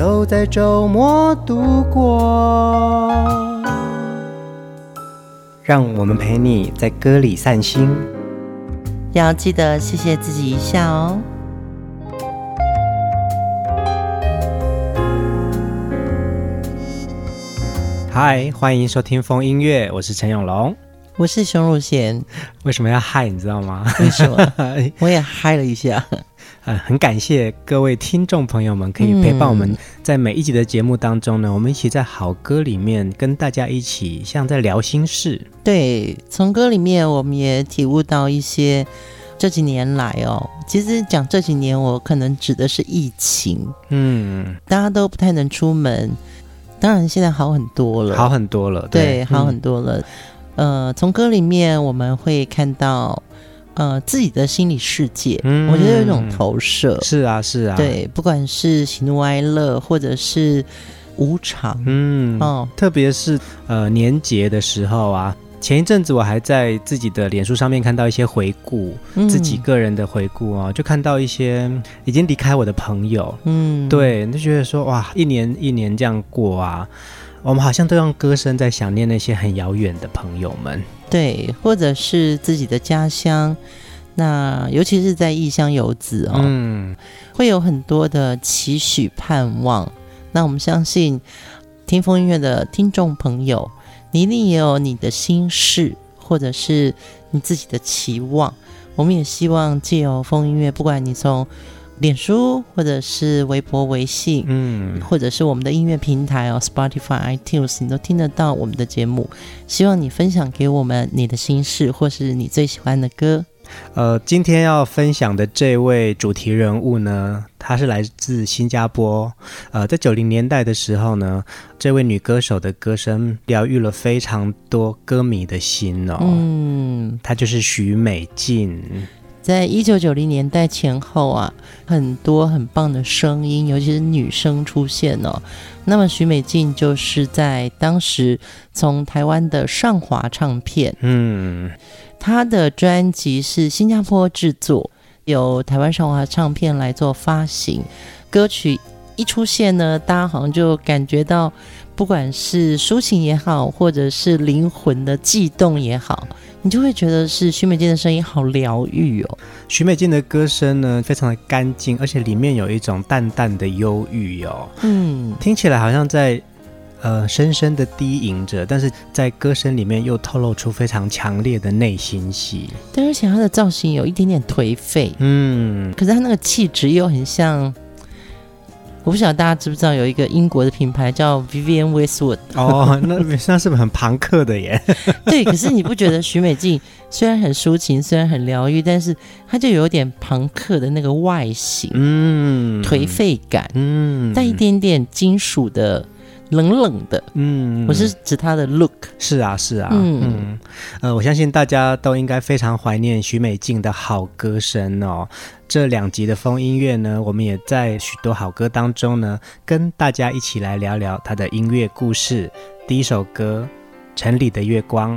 都在周末度过，让我们陪你在歌里散心。要记得谢谢自己一下哦。嗨，欢迎收听风音乐，我是陈永龙，我是熊汝贤。为什么要嗨？你知道吗？为什么？我也嗨了一下。呃，很感谢各位听众朋友们可以陪伴我们，在每一集的节目当中呢，嗯、我们一起在好歌里面跟大家一起像在聊心事。对，从歌里面我们也体悟到一些这几年来哦，其实讲这几年我可能指的是疫情，嗯，大家都不太能出门，当然现在好很多了，好很多了，对，对好很多了。嗯、呃，从歌里面我们会看到。呃，自己的心理世界，嗯，我觉得有一种投射，是啊，是啊，对，不管是喜怒哀乐，或者是无常，嗯，哦，特别是呃年节的时候啊，前一阵子我还在自己的脸书上面看到一些回顾，嗯，自己个人的回顾啊，就看到一些已经离开我的朋友，嗯，对，就觉得说哇，一年一年这样过啊，我们好像都用歌声在想念那些很遥远的朋友们。对，或者是自己的家乡，那尤其是在异乡游子哦，嗯，会有很多的期许盼望。那我们相信，听风音乐的听众朋友，你一定也有你的心事，或者是你自己的期望。我们也希望借由风音乐，不管你从脸书或者是微博、微信，嗯，或者是我们的音乐平台哦，Spotify、iTunes，你都听得到我们的节目。希望你分享给我们你的心事，或是你最喜欢的歌。呃，今天要分享的这位主题人物呢，她是来自新加坡。呃，在九零年代的时候呢，这位女歌手的歌声疗愈了非常多歌迷的心哦。嗯，她就是许美静。在一九九零年代前后啊，很多很棒的声音，尤其是女生出现哦。那么许美静就是在当时从台湾的上华唱片，嗯，她的专辑是新加坡制作，由台湾上华唱片来做发行。歌曲一出现呢，大家好像就感觉到，不管是抒情也好，或者是灵魂的悸动也好。你就会觉得是许美静的声音好疗愈哦。许美静的歌声呢，非常的干净，而且里面有一种淡淡的忧郁哦。嗯，听起来好像在呃深深的低吟着，但是在歌声里面又透露出非常强烈的内心戏。对，而且她的造型有一点点颓废，嗯，可是她那个气质又很像。我不晓得大家知不知道有一个英国的品牌叫 Vivienne Westwood 哦，那那是不是很朋克的耶？对，可是你不觉得许美静虽然很抒情，虽然很疗愈，但是她就有点朋克的那个外形，嗯，颓废感，嗯，带一点点金属的。冷冷的，嗯，我是指他的 look，是啊，是啊，嗯嗯，呃，我相信大家都应该非常怀念许美静的好歌声哦。这两集的风音乐呢，我们也在许多好歌当中呢，跟大家一起来聊聊她的音乐故事。第一首歌《城里的月光》。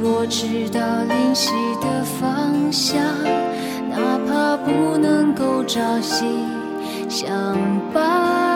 若知道灵犀的方向，哪怕不能够朝夕相伴。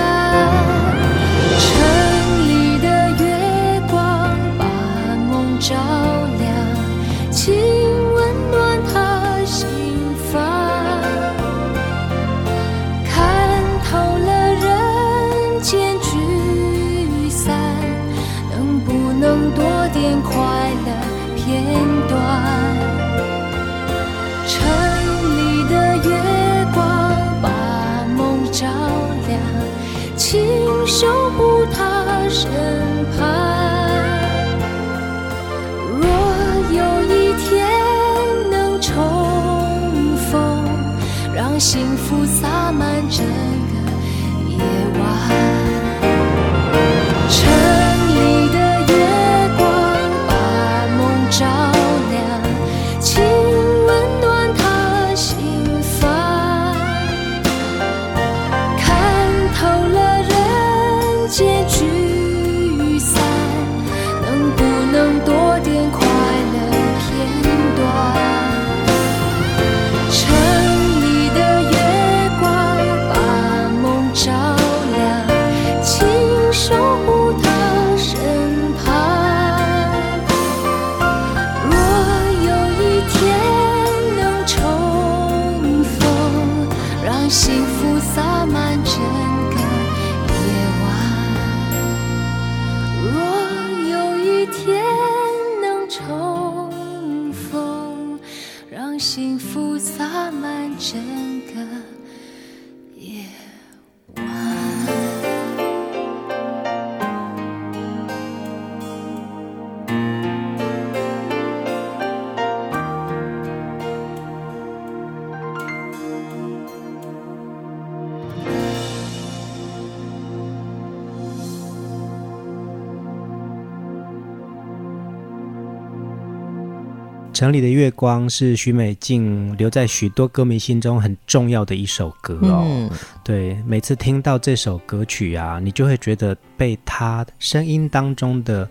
城里的月光是许美静留在许多歌迷心中很重要的一首歌哦。嗯、对，每次听到这首歌曲啊，你就会觉得被她声音当中的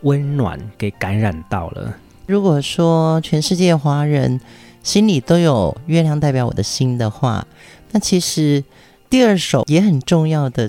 温暖给感染到了。如果说全世界华人心里都有月亮代表我的心的话，那其实第二首也很重要的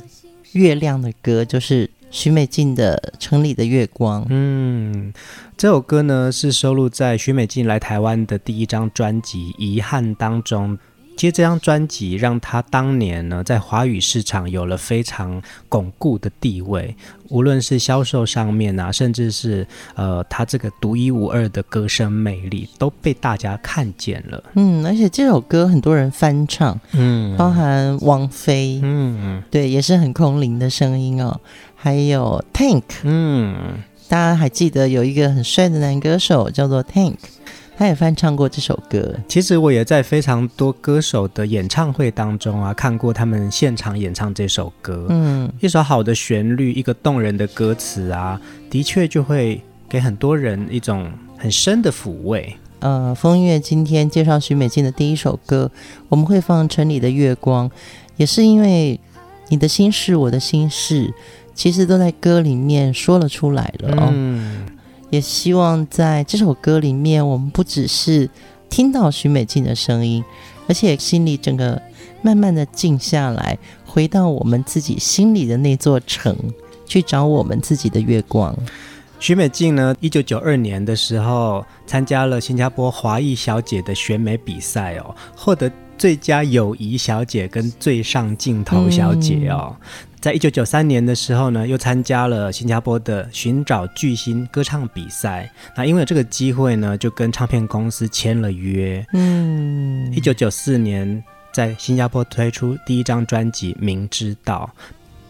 月亮的歌就是。许美静的《城里的月光》，嗯，这首歌呢是收录在许美静来台湾的第一张专辑《遗憾》当中。其实这张专辑让她当年呢在华语市场有了非常巩固的地位，无论是销售上面啊，甚至是呃她这个独一无二的歌声魅力都被大家看见了。嗯，而且这首歌很多人翻唱，嗯，包含王菲，嗯，对，也是很空灵的声音哦。还有 Tank，嗯，大家还记得有一个很帅的男歌手叫做 Tank。他也翻唱过这首歌。其实我也在非常多歌手的演唱会当中啊，看过他们现场演唱这首歌。嗯，一首好的旋律，一个动人的歌词啊，的确就会给很多人一种很深的抚慰。呃，风月今天介绍许美静的第一首歌，我们会放《城里的月光》，也是因为你的心事，我的心事，其实都在歌里面说了出来了哦。嗯也希望在这首歌里面，我们不只是听到许美静的声音，而且心里整个慢慢的静下来，回到我们自己心里的那座城，去找我们自己的月光。许美静呢，一九九二年的时候参加了新加坡华裔小姐的选美比赛哦，获得最佳友谊小姐跟最上镜头小姐哦。嗯、在一九九三年的时候呢，又参加了新加坡的寻找巨星歌唱比赛。那因为这个机会呢，就跟唱片公司签了约。嗯，一九九四年在新加坡推出第一张专辑《明知道》。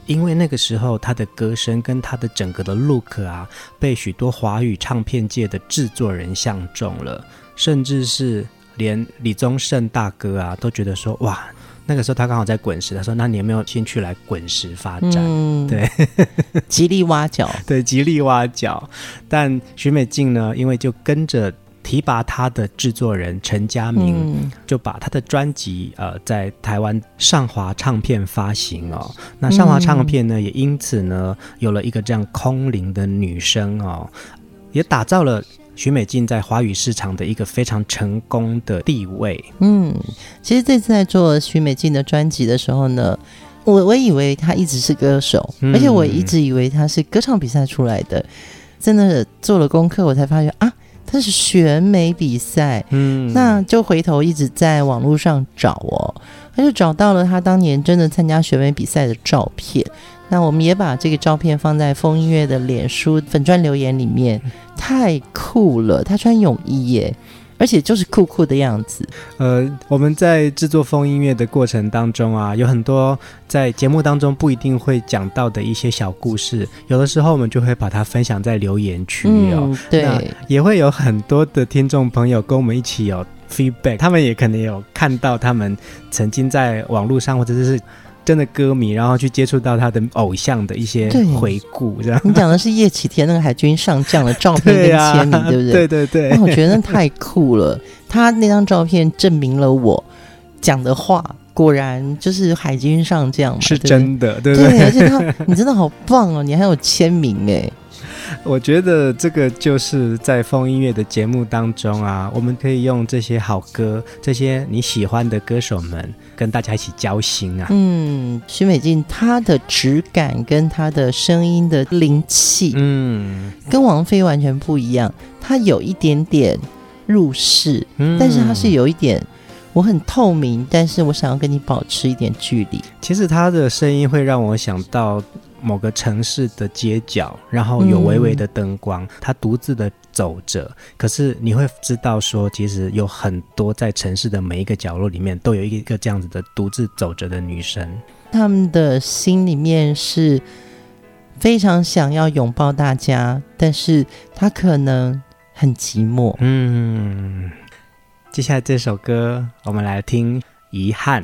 因为那个时候，他的歌声跟他的整个的 look 啊，被许多华语唱片界的制作人相中了，甚至是连李宗盛大哥啊，都觉得说，哇，那个时候他刚好在滚石，他说，那你有没有兴趣来滚石发展？嗯、对，极力挖角，对，极力挖角。但许美静呢，因为就跟着。提拔他的制作人陈家明，嗯、就把他的专辑呃在台湾上华唱片发行哦。那上华唱片呢，嗯、也因此呢有了一个这样空灵的女生哦，也打造了许美静在华语市场的一个非常成功的地位。嗯，其实这次在做许美静的专辑的时候呢，我我以为她一直是歌手，嗯、而且我一直以为她是歌唱比赛出来的。真的做了功课，我才发现啊。她是选美比赛，嗯，那就回头一直在网络上找哦，他就找到了他当年真的参加选美比赛的照片。那我们也把这个照片放在风音乐的脸书粉砖留言里面，太酷了！他穿泳衣耶。而且就是酷酷的样子。呃，我们在制作风音乐的过程当中啊，有很多在节目当中不一定会讲到的一些小故事，有的时候我们就会把它分享在留言区哦。嗯、对，也会有很多的听众朋友跟我们一起有 feedback，他们也可能有看到他们曾经在网络上或者是。真的歌迷，然后去接触到他的偶像的一些回顾，这样。你讲的是叶启田那个海军上将的照片跟签名，对，啊、对不对？对对对。那我觉得那太酷了，他那张照片证明了我讲的话果然就是海军上将，是真的，对不对？对，而且他，你真的好棒哦，你还有签名哎。我觉得这个就是在风音乐的节目当中啊，我们可以用这些好歌，这些你喜欢的歌手们，跟大家一起交心啊。嗯，许美静她的质感跟她的声音的灵气，嗯，跟王菲完全不一样。她有一点点入世，嗯，但是她是有一点，我很透明，但是我想要跟你保持一点距离。其实她的声音会让我想到。某个城市的街角，然后有微微的灯光，他、嗯、独自的走着。可是你会知道说，其实有很多在城市的每一个角落里面，都有一个这样子的独自走着的女生。他们的心里面是非常想要拥抱大家，但是他可能很寂寞。嗯，接下来这首歌，我们来听《遗憾》。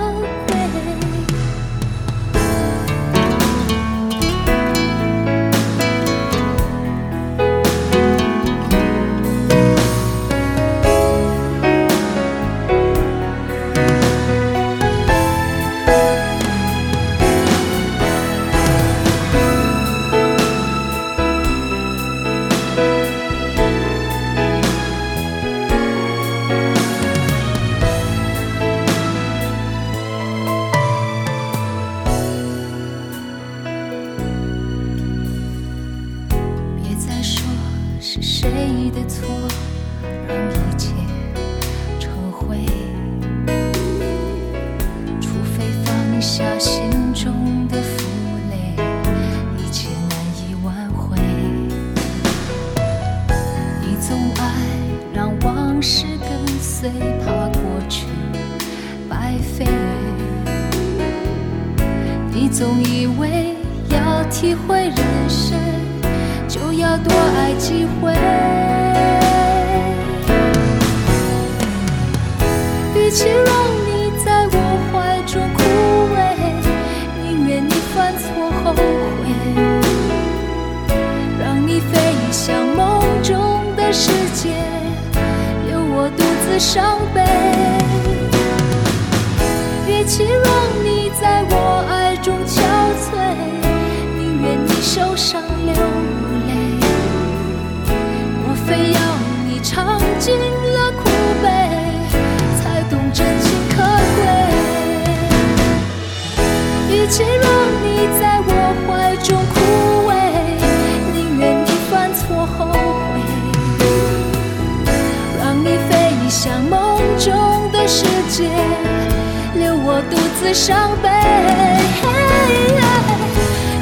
自伤悲。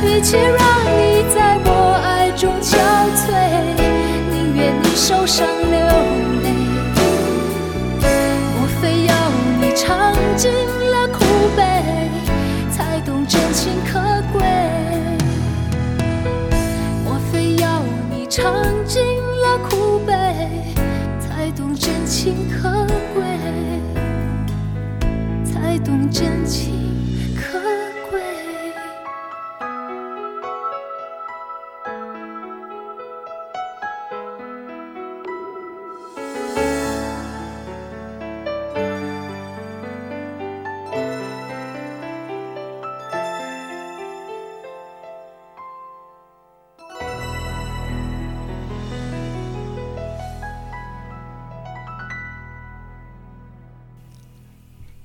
与其让你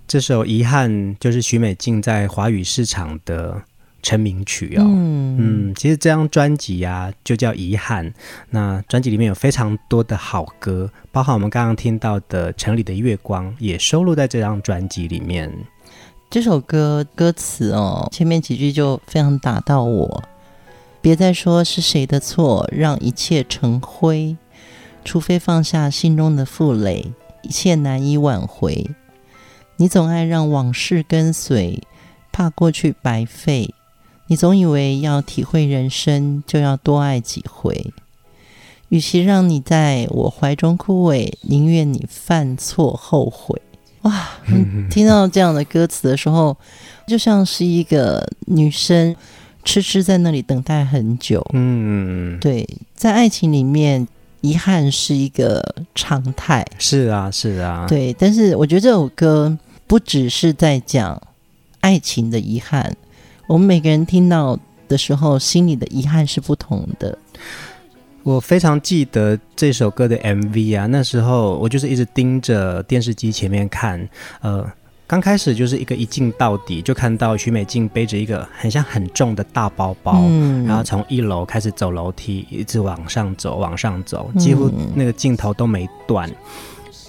这首《遗憾》就是许美静在华语市场的成名曲哦。嗯，嗯，其实这张专辑啊，就叫《遗憾》。那专辑里面有非常多的好歌，包含我们刚刚听到的《城里的月光》，也收录在这张专辑里面。这首歌歌词哦，前面几句就非常打到我。别再说是谁的错，让一切成灰，除非放下心中的负累，一切难以挽回。你总爱让往事跟随，怕过去白费。你总以为要体会人生，就要多爱几回。与其让你在我怀中枯萎，宁愿你犯错后悔。哇，听到这样的歌词的时候，就像是一个女生痴痴在那里等待很久。嗯，对，在爱情里面。遗憾是一个常态，是啊，是啊，对。但是我觉得这首歌不只是在讲爱情的遗憾，我们每个人听到的时候，心里的遗憾是不同的。我非常记得这首歌的 MV 啊，那时候我就是一直盯着电视机前面看，呃。刚开始就是一个一镜到底，就看到许美静背着一个很像很重的大包包，嗯、然后从一楼开始走楼梯，一直往上走，往上走，几乎那个镜头都没断。嗯、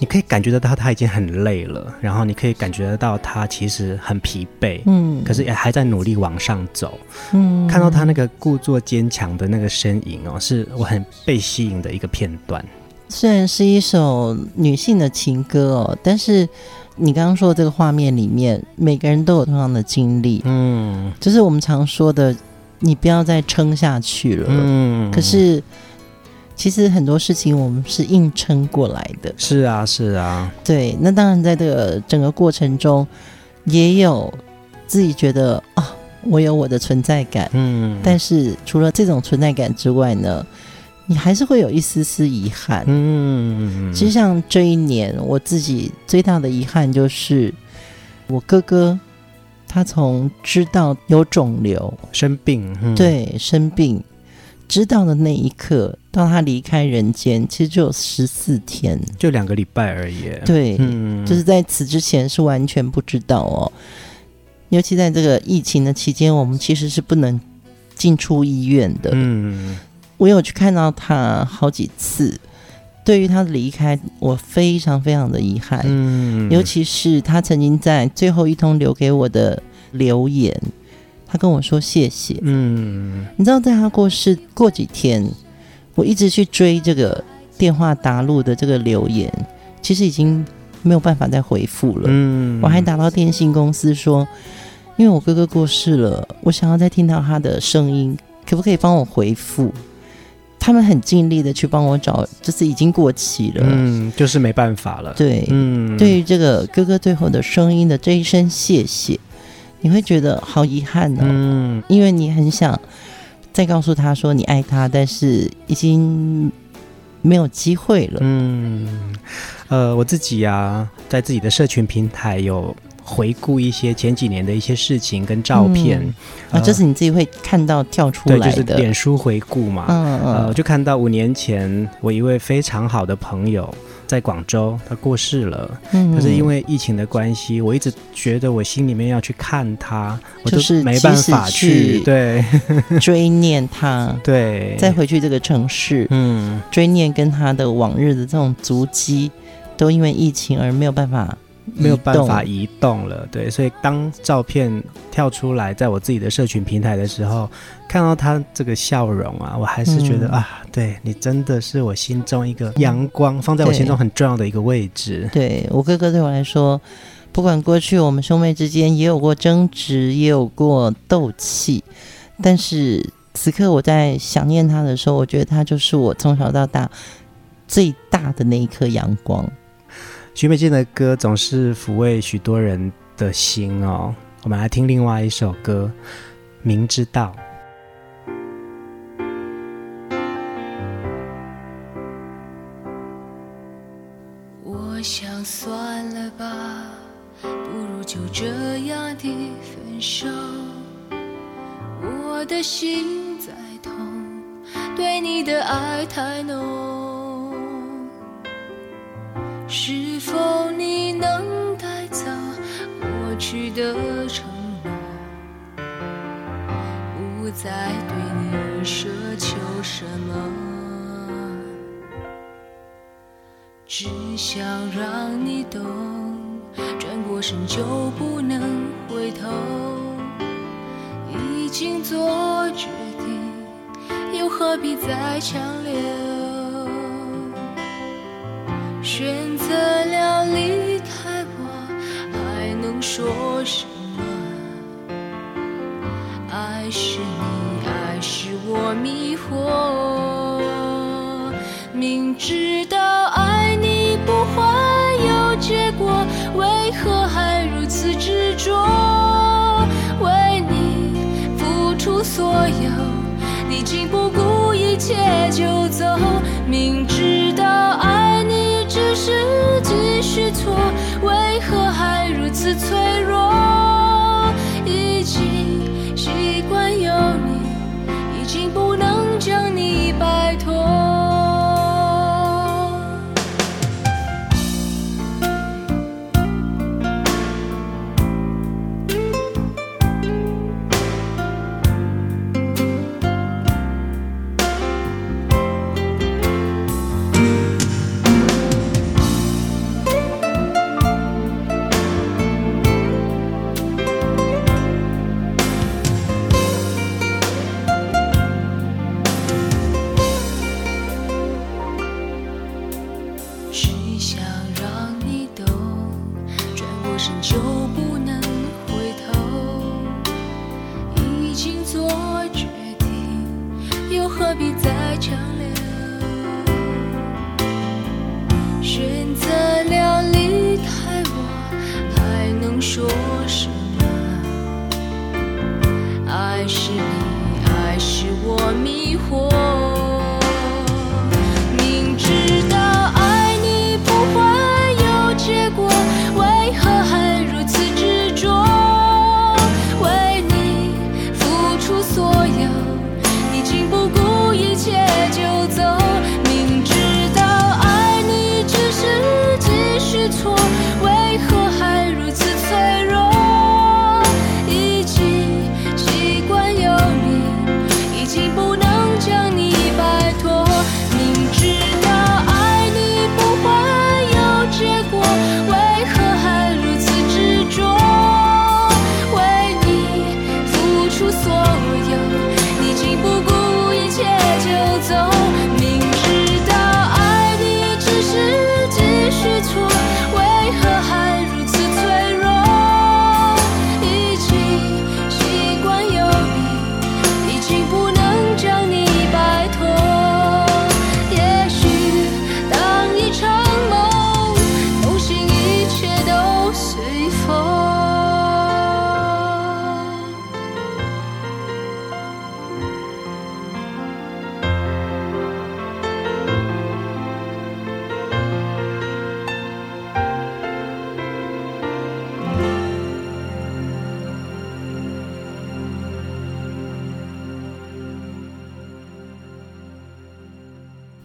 你可以感觉得到她已经很累了，然后你可以感觉得到她其实很疲惫，嗯，可是也还在努力往上走。嗯，看到她那个故作坚强的那个身影哦，是我很被吸引的一个片段。虽然是一首女性的情歌哦，但是。你刚刚说的这个画面里面，每个人都有同样的经历，嗯，就是我们常说的，你不要再撑下去了，嗯。可是，其实很多事情我们是硬撑过来的。是啊，是啊。对，那当然在这个整个过程中，也有自己觉得啊、哦，我有我的存在感，嗯。但是除了这种存在感之外呢？你还是会有一丝丝遗憾，嗯，其实像这一年，我自己最大的遗憾就是，我哥哥他从知道有肿瘤生病，嗯、对生病，知道的那一刻到他离开人间，其实就有十四天，就两个礼拜而已。对，嗯，就是在此之前是完全不知道哦，尤其在这个疫情的期间，我们其实是不能进出医院的，嗯。我有去看到他好几次，对于他的离开，我非常非常的遗憾。嗯，尤其是他曾经在最后一通留给我的留言，他跟我说谢谢。嗯，你知道，在他过世过几天，我一直去追这个电话答录的这个留言，其实已经没有办法再回复了。嗯，我还打到电信公司说，因为我哥哥过世了，我想要再听到他的声音，可不可以帮我回复？他们很尽力的去帮我找，就是已经过期了，嗯，就是没办法了。对，嗯，对于这个哥哥最后的声音的这一声谢谢，你会觉得好遗憾呢、哦，嗯，因为你很想再告诉他说你爱他，但是已经没有机会了。嗯，呃，我自己呀、啊，在自己的社群平台有。回顾一些前几年的一些事情跟照片，嗯、啊，这是你自己会看到跳出来的，对，就是脸书回顾嘛。嗯嗯，呃，就看到五年前我一位非常好的朋友在广州，他过世了。嗯，可是因为疫情的关系，我一直觉得我心里面要去看他，我就是没办法去，对，追念他，对，再回去这个城市，嗯，追念跟他的往日的这种足迹，都因为疫情而没有办法。没有办法移动了，对，所以当照片跳出来在我自己的社群平台的时候，看到他这个笑容啊，我还是觉得、嗯、啊，对你真的是我心中一个阳光，放在我心中很重要的一个位置。对，对我哥哥对我来说，不管过去我们兄妹之间也有过争执，也有过斗气，但是此刻我在想念他的时候，我觉得他就是我从小到大最大的那一颗阳光。许美静的歌总是抚慰许多人的心哦。我们来听另外一首歌，《明知道》。我想算了吧，不如就这样的分手。我的心在痛，对你的爱太浓。是否你能带走过去的承诺，不再对你奢求什么，只想让你懂，转过身就不能回头，已经做决定，又何必再强留？知道爱你不会有结果，为何还如此执着？为你付出所有，你竟不顾一切就走。明知道爱你。只是继续错，为何还如此脆弱？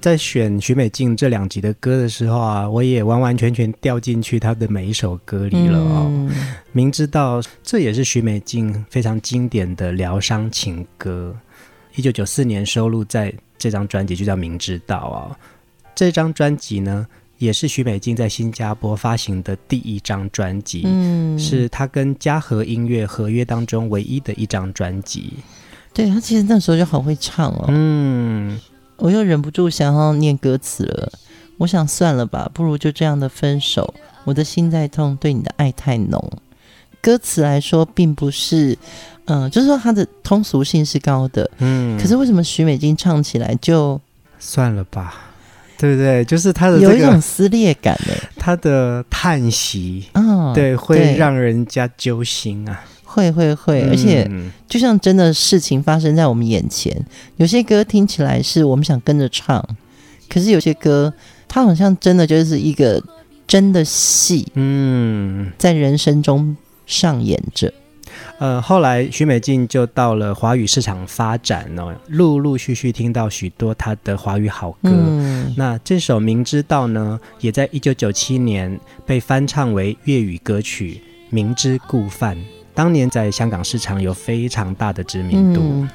在选许美静这两集的歌的时候啊，我也完完全全掉进去她的每一首歌里了哦。嗯、明知道这也是许美静非常经典的疗伤情歌，一九九四年收录在这张专辑就叫《明知道》哦。这张专辑呢，也是许美静在新加坡发行的第一张专辑，嗯，是她跟嘉禾音乐合约当中唯一的一张专辑。对，她其实那时候就好会唱哦，嗯。我又忍不住想要念歌词了，我想算了吧，不如就这样的分手。我的心在痛，对你的爱太浓。歌词来说，并不是，嗯、呃，就是说它的通俗性是高的，嗯。可是为什么许美静唱起来就算了吧，对不对？就是他的、这个、有一种撕裂感呢，他的叹息，嗯，对，会让人家揪心啊。会会会，而且就像真的事情发生在我们眼前。嗯、有些歌听起来是我们想跟着唱，可是有些歌它好像真的就是一个真的戏，嗯，在人生中上演着。呃，后来许美静就到了华语市场发展哦，陆陆续续听到许多她的华语好歌。嗯、那这首《明知道》呢，也在一九九七年被翻唱为粤语歌曲《明知故犯》。当年在香港市场有非常大的知名度。嗯、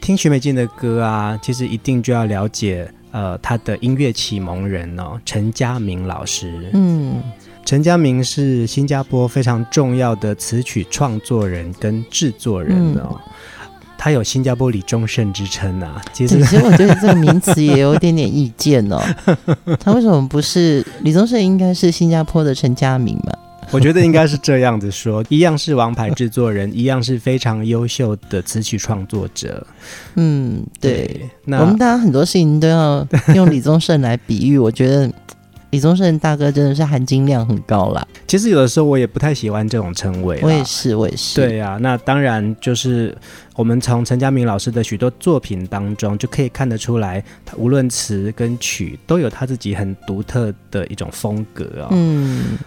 听许美静的歌啊，其实一定就要了解呃她的音乐启蒙人哦，陈嘉明老师。嗯，陈家明是新加坡非常重要的词曲创作人跟制作人哦，嗯、他有新加坡李宗盛之称啊。其实，其实我觉得这个名词也有一点点意见哦。他为什么不是李宗盛？应该是新加坡的陈嘉明嘛？我觉得应该是这样子说，一样是王牌制作人，一样是非常优秀的词曲创作者。嗯，对。对，那我们大家很多事情都要用李宗盛来比喻，我觉得李宗盛大哥真的是含金量很高啦。其实有的时候我也不太喜欢这种称谓。我也是，我也是。对啊，那当然就是我们从陈家明老师的许多作品当中就可以看得出来，他无论词跟曲都有他自己很独特的一种风格哦。嗯。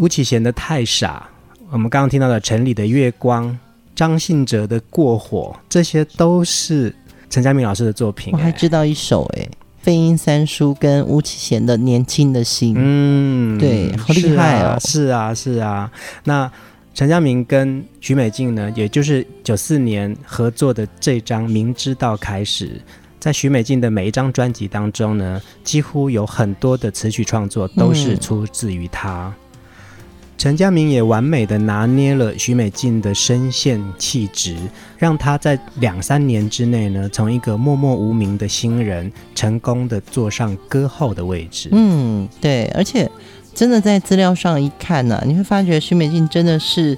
巫启贤的《太傻》，我们刚刚听到的城里的月光，张信哲的《过火》，这些都是陈家明老师的作品。我还知道一首哎，飞鹰三叔跟巫启贤的《年轻的心》。嗯，对，好厉害哦！是啊，是啊，是啊。那陈家明跟许美静呢，也就是九四年合作的这张《明知道》开始，在许美静的每一张专辑当中呢，几乎有很多的词曲创作都是出自于他。嗯陈佳明也完美的拿捏了许美静的声线气质，让她在两三年之内呢，从一个默默无名的新人，成功的坐上歌后的位置。嗯，对，而且真的在资料上一看呢、啊，你会发觉许美静真的是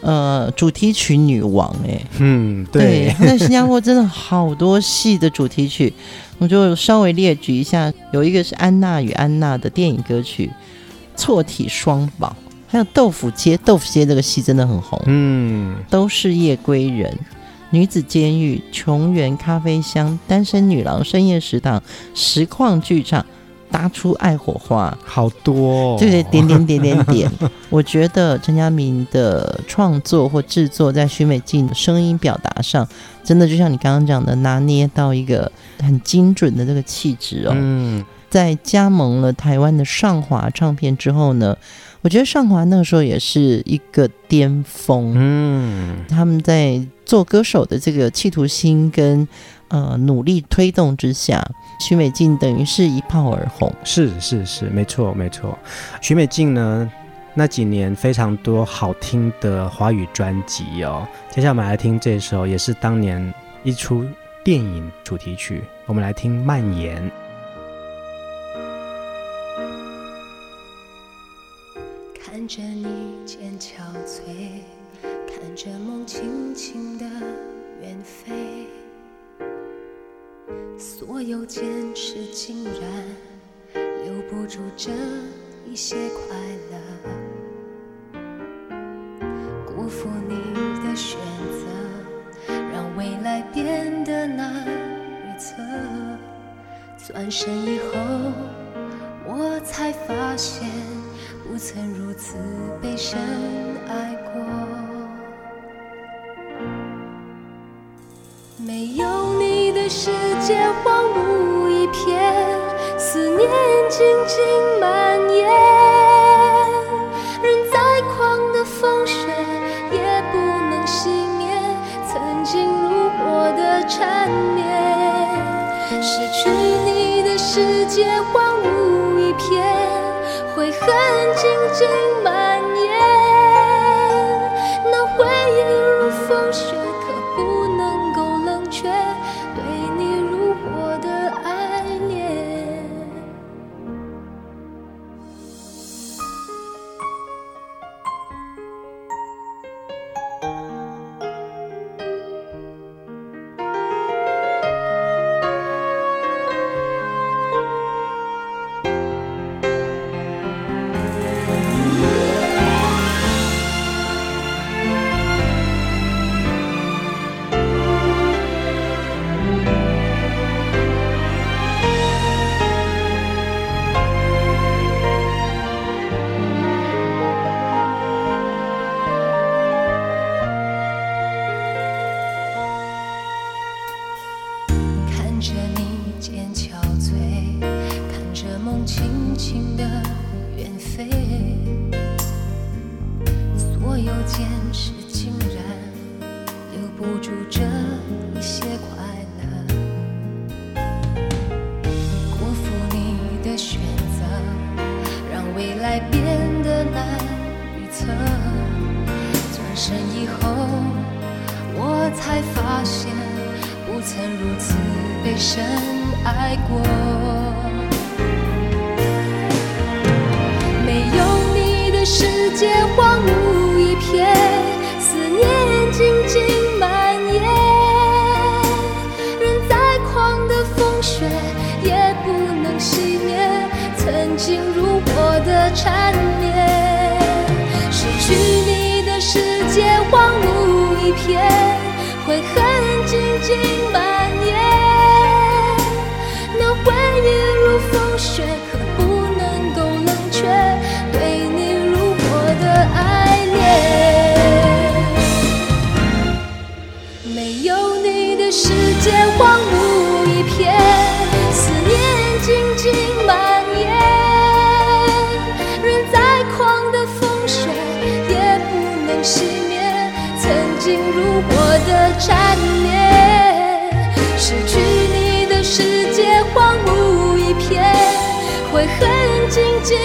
呃主题曲女王哎。嗯，对，在新加坡真的好多戏的主题曲，我就稍微列举一下，有一个是安娜与安娜的电影歌曲《错体双宝》。还有豆腐街，豆腐街这个戏真的很红。嗯，都是夜归人，女子监狱，琼园咖啡香，单身女郎，深夜食堂，实况剧场，搭出爱火花，好多、哦。对对，点点点点点。我觉得陈佳明的创作或制作，在许美静的声音表达上，真的就像你刚刚讲的，拿捏到一个很精准的这个气质哦。嗯，在加盟了台湾的上华唱片之后呢，我觉得上华那个时候也是一个巅峰，嗯，他们在做歌手的这个企图心跟呃努力推动之下，许美静等于是一炮而红。是是是，没错没错。许美静呢，那几年非常多好听的华语专辑哦。接下来我们来听这首，也是当年一出电影主题曲，我们来听《蔓延》。着你渐憔悴，看着梦轻轻的远飞，所有坚持竟然留不住这一些快乐，辜负你的选择，让未来变得难预测。转身以曾如此被深爱过，没有你的世界荒芜一片。思念静静看着你渐憔悴，看着梦轻轻的远飞，所有坚持竟然留不住这一些快乐。辜负你的选择，让未来变得难预测。转身以后，我才发现不曾如此。被深爱过。没有你的世界荒芜一片，思念静静蔓延。任再狂的风雪也不能熄灭曾经如火的缠绵。失去你的世界荒芜一片，悔恨静静。缠绵失去你的世界荒芜一片悔恨静静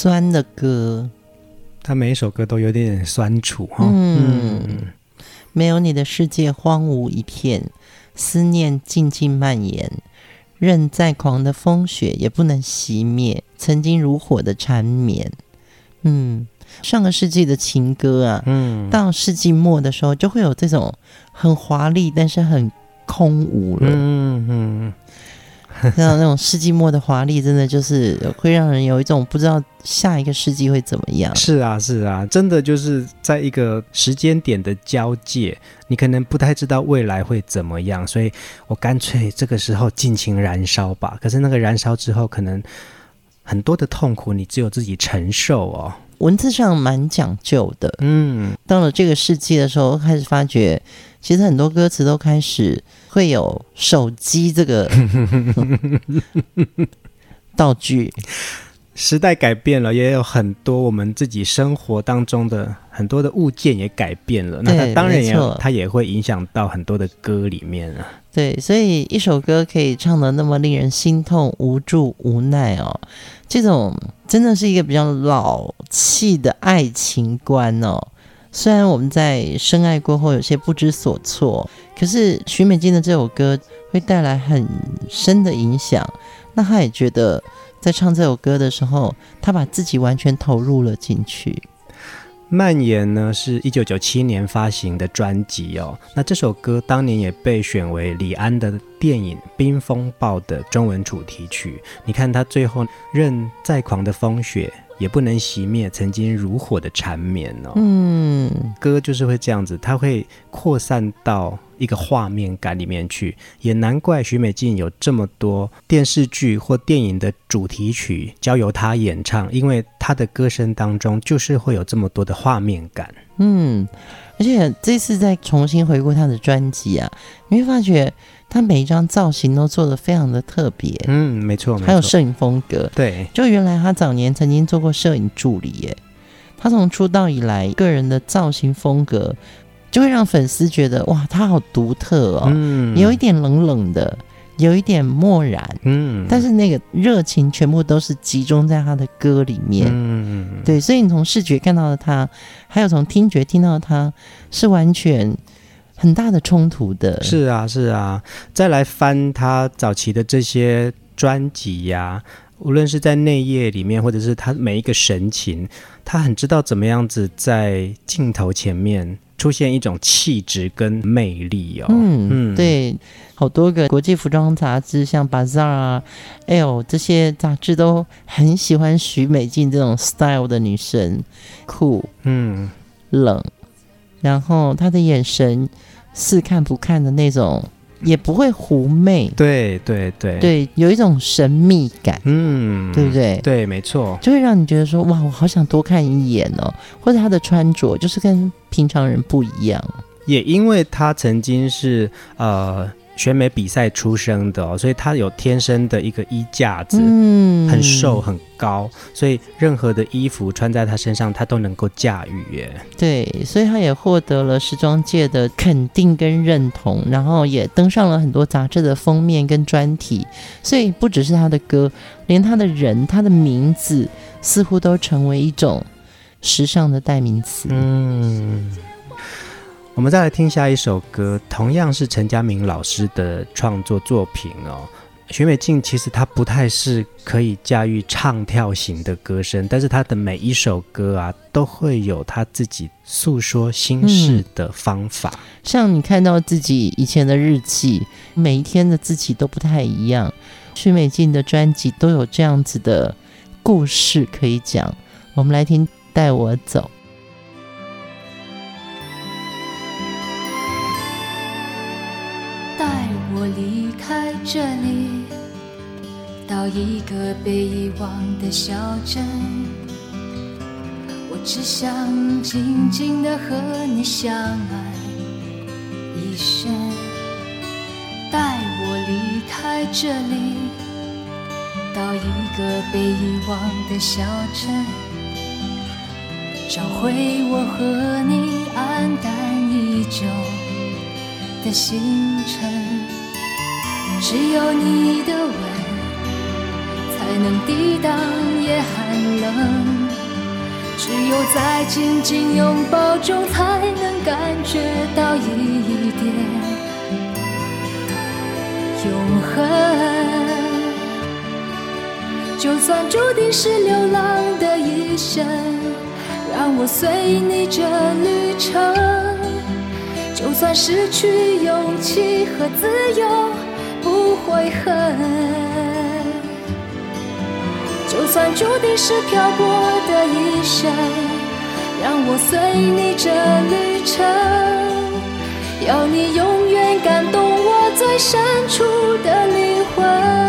酸的歌，他每一首歌都有点酸楚哈。嗯，嗯，没有你的世界荒芜一片，思念静静蔓延，任再狂的风雪也不能熄灭曾经如火的缠绵。嗯，上个世纪的情歌啊，嗯，到世纪末的时候就会有这种很华丽，但是很空无了。嗯嗯。像那种世纪末的华丽，真的就是会让人有一种不知道下一个世纪会怎么样。是啊，是啊，真的就是在一个时间点的交界，你可能不太知道未来会怎么样，所以我干脆这个时候尽情燃烧吧。可是那个燃烧之后，可能很多的痛苦你只有自己承受哦。文字上蛮讲究的，嗯，到了这个世纪的时候，开始发觉，其实很多歌词都开始会有手机这个 道具。时代改变了，也有很多我们自己生活当中的很多的物件也改变了。那它当然也它也会影响到很多的歌里面啊。对，所以一首歌可以唱的那么令人心痛、无助、无奈哦。这种真的是一个比较老气的爱情观哦。虽然我们在深爱过后有些不知所措，可是许美静的这首歌会带来很深的影响。那他也觉得在唱这首歌的时候，他把自己完全投入了进去。蔓延呢是一九九七年发行的专辑哦，那这首歌当年也被选为李安的电影《冰风暴》的中文主题曲。你看他最后任再狂的风雪。也不能熄灭曾经如火的缠绵哦。嗯，歌就是会这样子，它会扩散到一个画面感里面去。也难怪许美静有这么多电视剧或电影的主题曲交由她演唱，因为她的歌声当中就是会有这么多的画面感。嗯，而且这次再重新回顾她的专辑啊，你会发觉。他每一张造型都做得非常的特别，嗯，没错，还有摄影风格，对，就原来他早年曾经做过摄影助理耶。他从出道以来，个人的造型风格就会让粉丝觉得哇，他好独特哦，嗯，有一点冷冷的，有一点漠然，嗯，但是那个热情全部都是集中在他的歌里面，嗯，对，所以你从视觉看到的他，还有从听觉听到的他，是完全。很大的冲突的，是啊，是啊。再来翻他早期的这些专辑呀，无论是在内页里面，或者是他每一个神情，他很知道怎么样子在镜头前面出现一种气质跟魅力哦。嗯嗯，对，好多个国际服装杂志，像 Bazaar 啊、Elle 这些杂志都很喜欢许美静这种 style 的女生，酷，嗯，冷，然后她的眼神。似看不看的那种，也不会狐媚，对对对对，有一种神秘感，嗯，对不对？对，没错，就会让你觉得说，哇，我好想多看一眼哦。或者他的穿着就是跟平常人不一样，也因为他曾经是呃。选美比赛出生的哦，所以他有天生的一个衣架子，嗯，很瘦很高，所以任何的衣服穿在他身上，他都能够驾驭耶。对，所以他也获得了时装界的肯定跟认同，然后也登上了很多杂志的封面跟专题。所以不只是他的歌，连他的人，他的名字，似乎都成为一种时尚的代名词。嗯。我们再来听下一首歌，同样是陈嘉明老师的创作作品哦。许美静其实她不太是可以驾驭唱跳型的歌声，但是她的每一首歌啊，都会有她自己诉说心事的方法。像你看到自己以前的日记，每一天的自己都不太一样。许美静的专辑都有这样子的故事可以讲。我们来听《带我走》。离开这里到一个被遗忘的小镇，我只想静静地和你相爱一生。带我离开这里，到一个被遗忘的小镇，找回我和你黯淡已久的星辰。只有你的吻，才能抵挡夜寒冷。只有在紧紧拥抱中，才能感觉到一点永恒。就算注定是流浪的一生，让我随你这旅程。就算失去勇气和自由。悔恨，就算注定是漂泊的一生，让我随你这旅程，要你永远感动我最深处的灵魂。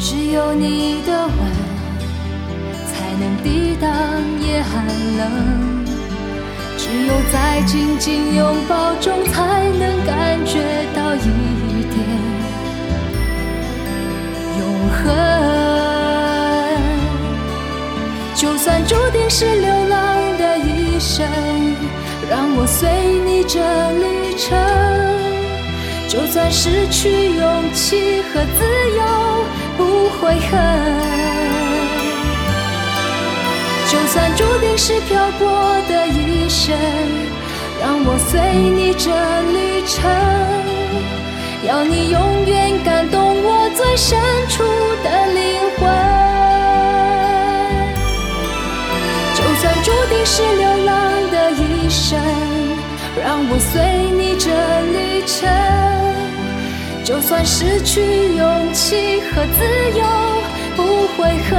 只有你的吻，才能抵挡夜寒冷。只有在紧紧拥抱中，才能感觉到一点永恒。就算注定是流浪的一生，让我随你这旅程。就算失去勇气和自由，不悔恨。就算注定是漂泊的一生，让我随你这旅程，要你永远感动我最深处的灵魂。就算注定是流浪的一生，让我随你这旅程。就算失去勇气和自由，不悔恨；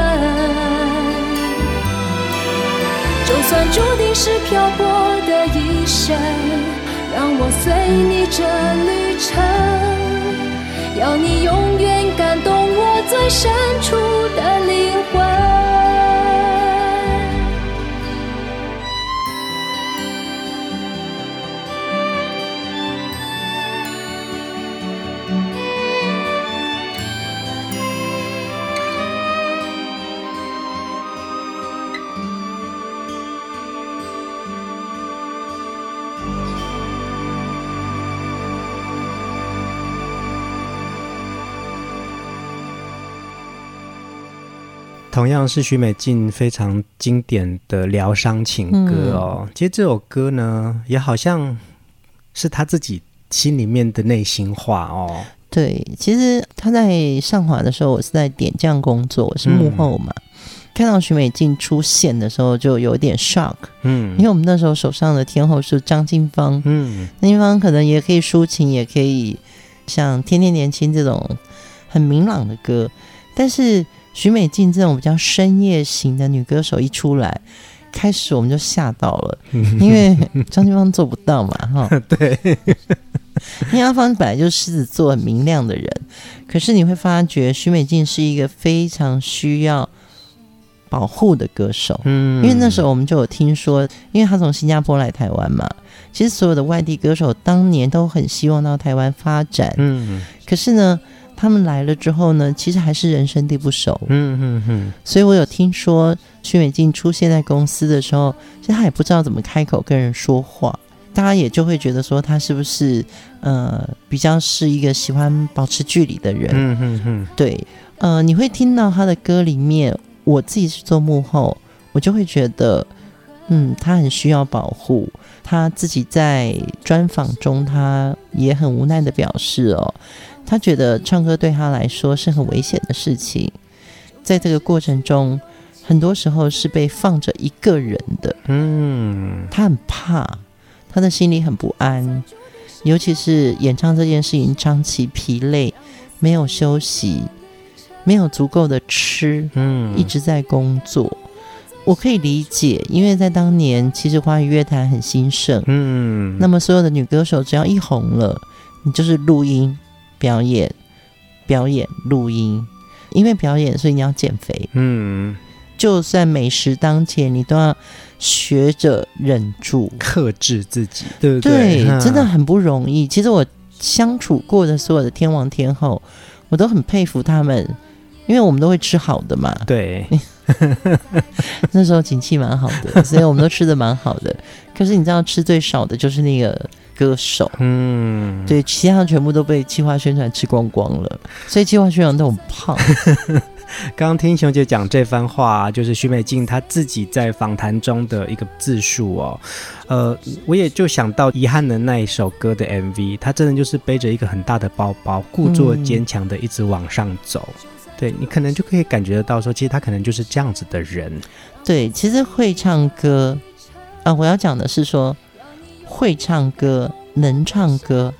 就算注定是漂泊的一生，让我随你这旅程，要你永远感动我最深处的灵魂。同样是许美静非常经典的疗伤情歌哦。嗯、其实这首歌呢，也好像是她自己心里面的内心话哦。对，其实她在上华的时候，我是在点将工作，我是幕后嘛。嗯、看到许美静出现的时候，就有点 shock。嗯，因为我们那时候手上的天后是张金芳。嗯，张金芳可能也可以抒情，也可以像《天天年轻》这种很明朗的歌，但是。许美静这种比较深夜型的女歌手一出来，开始我们就吓到了，因为张清芳做不到嘛，哈。对，因为阿芳本来就是狮子座很明亮的人，可是你会发觉许美静是一个非常需要保护的歌手。嗯，因为那时候我们就有听说，因为她从新加坡来台湾嘛，其实所有的外地歌手当年都很希望到台湾发展。嗯，可是呢。他们来了之后呢，其实还是人生地不熟。嗯嗯嗯。所以我有听说徐美静出现在公司的时候，其实他也不知道怎么开口跟人说话，大家也就会觉得说他是不是呃比较是一个喜欢保持距离的人。嗯嗯嗯。对，呃，你会听到他的歌里面，我自己是做幕后，我就会觉得，嗯，他很需要保护。他自己在专访中，他也很无奈的表示哦。他觉得唱歌对他来说是很危险的事情，在这个过程中，很多时候是被放着一个人的。嗯，他很怕，他的心里很不安，尤其是演唱这件事情，长期疲累，没有休息，没有足够的吃，嗯，一直在工作。我可以理解，因为在当年，其实华语乐坛很兴盛，嗯，那么所有的女歌手只要一红了，你就是录音。表演，表演，录音，因为表演，所以你要减肥。嗯，就算美食当前，你都要学着忍住，克制自己，对不对？对，真的很不容易。其实我相处过的所有的天王天后，我都很佩服他们，因为我们都会吃好的嘛。对，那时候景气蛮好的，所以我们都吃的蛮好的。可是你知道，吃最少的就是那个。歌手，嗯，对，其他全部都被计划宣传吃光光了，所以计划宣传都很胖。刚刚听熊姐讲这番话，就是许美静她自己在访谈中的一个自述哦。呃，我也就想到遗憾的那一首歌的 MV，她真的就是背着一个很大的包包，故作坚强的一直往上走。嗯、对，你可能就可以感觉得到说，其实她可能就是这样子的人。对，其实会唱歌啊，我要讲的是说。会唱歌、能唱歌、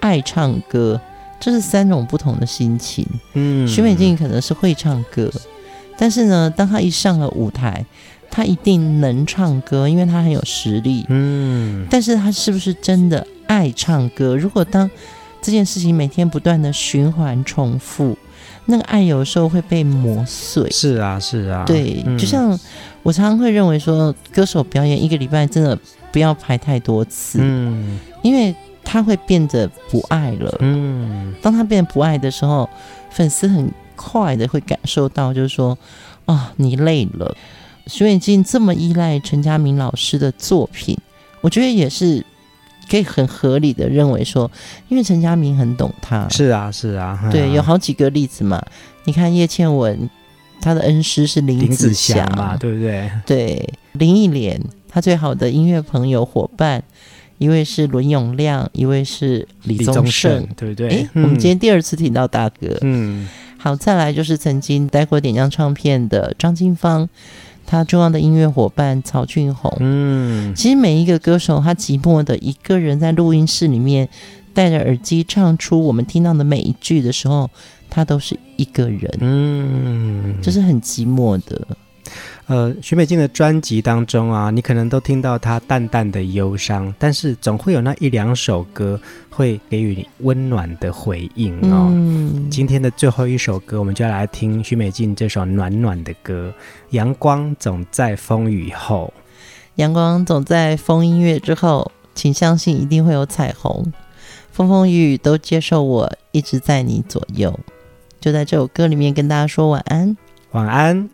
爱唱歌，这是三种不同的心情。嗯，许美静可能是会唱歌，但是呢，当她一上了舞台，她一定能唱歌，因为她很有实力。嗯，但是她是不是真的爱唱歌？如果当这件事情每天不断的循环重复，那个爱有时候会被磨碎。是啊，是啊，对，嗯，就像我常常会认为说，歌手表演一个礼拜真的。不要排太多次，嗯，因为他会变得不爱了，嗯，当他变得不爱的时候，粉丝很快的会感受到，就是说，啊、哦，你累了。许远静这么依赖陈家明老师的作品，我觉得也是可以很合理的认为说，因为陈家明很懂他。是啊，是啊，对，有好几个例子嘛。你看叶倩文，他的恩师是林子祥嘛，对不对？对，林忆莲，他最好的音乐朋友伙伴，一位是伦永亮，一位是李宗盛，对不对？哎，我们今天第二次听到大哥，嗯，好，再来就是曾经待过点将唱片的张金芳。他重要的音乐伙伴曹俊宏，嗯，其实每一个歌手，他寂寞的一个人在录音室里面戴着耳机唱出我们听到的每一句的时候，他都是一个人，嗯，就是很寂寞的。呃，许美静的专辑当中啊，你可能都听到她淡淡的忧伤，但是总会有那一两首歌会给予你温暖的回应哦。嗯，今天的最后一首歌，我们就要来听许美静这首暖暖的歌，《阳光总在风雨后》。阳光总在风音乐之后，请相信一定会有彩虹。风风雨雨都接受我，一直在你左右。就在这首歌里面跟大家说晚安，晚安。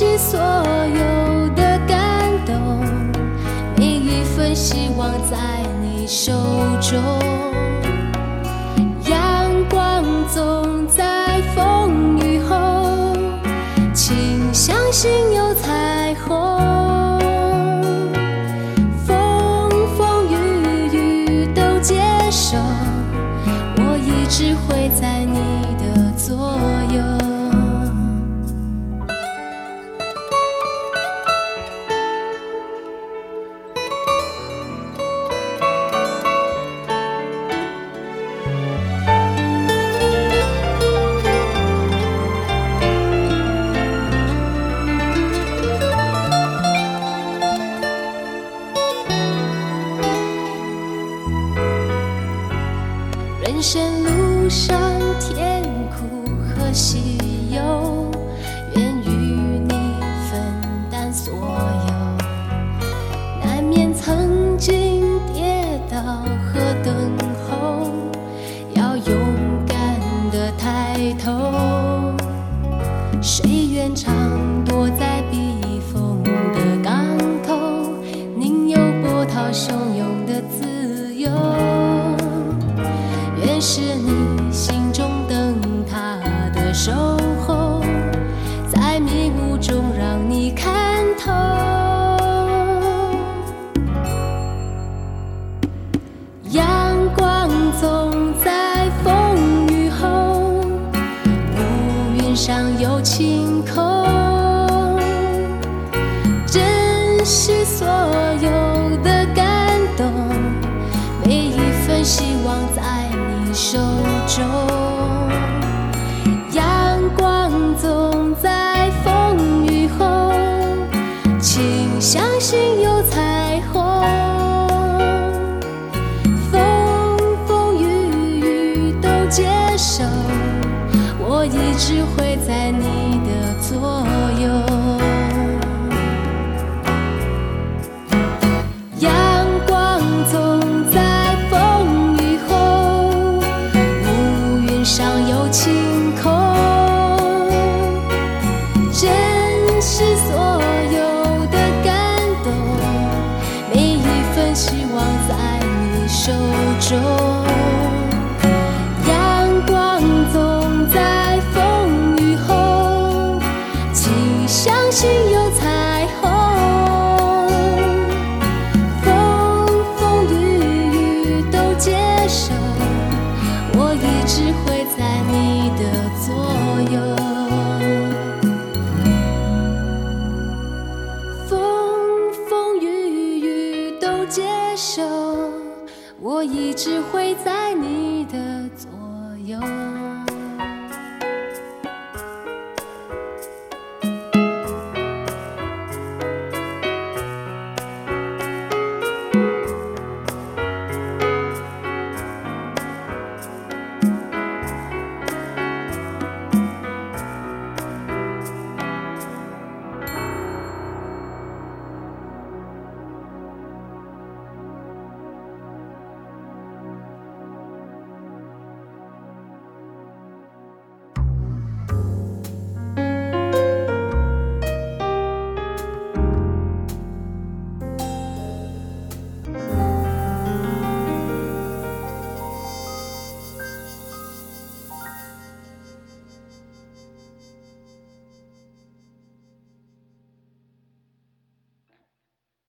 惜所有的感动，每一份希望在你。手中，阳光总在风雨后，请相信有彩虹。风风雨雨都接受，我一直会可惜。 줘.